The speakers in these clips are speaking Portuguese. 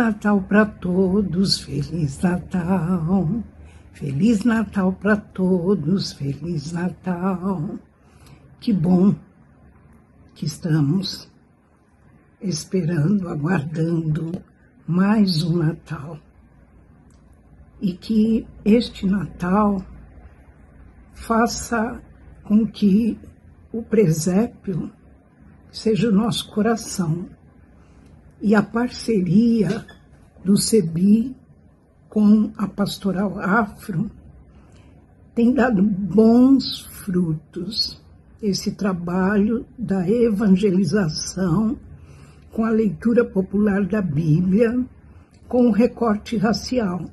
Natal para todos, Feliz Natal. Feliz Natal para todos, Feliz Natal. Que bom que estamos esperando, aguardando mais um Natal. E que este Natal faça com que o presépio seja o nosso coração e a parceria do CEBI com a pastoral afro tem dado bons frutos. Esse trabalho da evangelização com a leitura popular da Bíblia, com o recorte racial,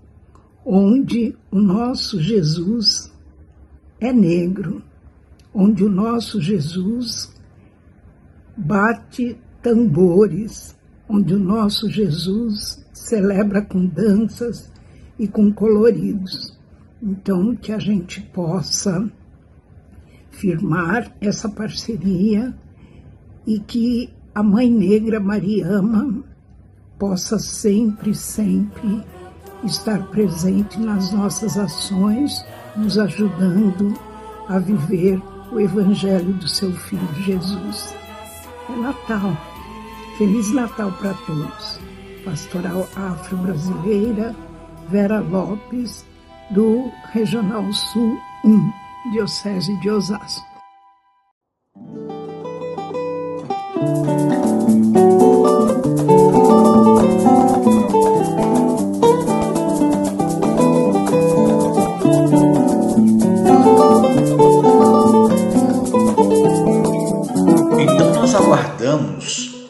onde o nosso Jesus é negro, onde o nosso Jesus bate tambores onde o nosso Jesus celebra com danças e com coloridos. Então, que a gente possa firmar essa parceria e que a Mãe Negra Mariama possa sempre, sempre estar presente nas nossas ações, nos ajudando a viver o Evangelho do seu Filho Jesus. É Natal. Feliz Natal para todos. Pastoral Afro-Brasileira, Vera Lopes, do Regional Sul 1, Diocese de Osasco. Então nós aguardamos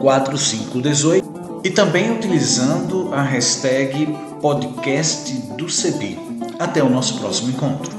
4518 e também utilizando a hashtag podcast do CEBI. Até o nosso próximo encontro.